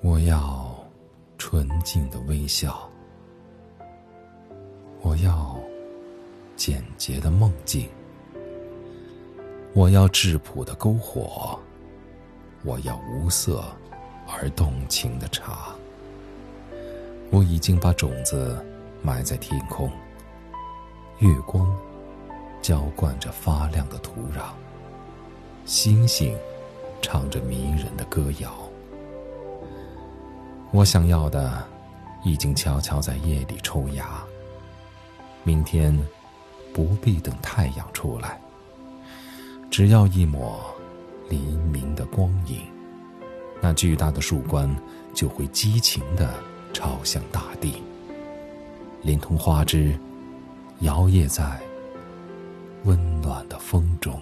我要纯净的微笑，我要简洁的梦境，我要质朴的篝火，我要无色而动情的茶。我已经把种子埋在天空，月光浇灌着发亮的土壤，星星唱着迷人的歌谣。我想要的，已经悄悄在夜里抽芽。明天，不必等太阳出来，只要一抹黎明的光影，那巨大的树冠就会激情的朝向大地，连同花枝摇曳在温暖的风中。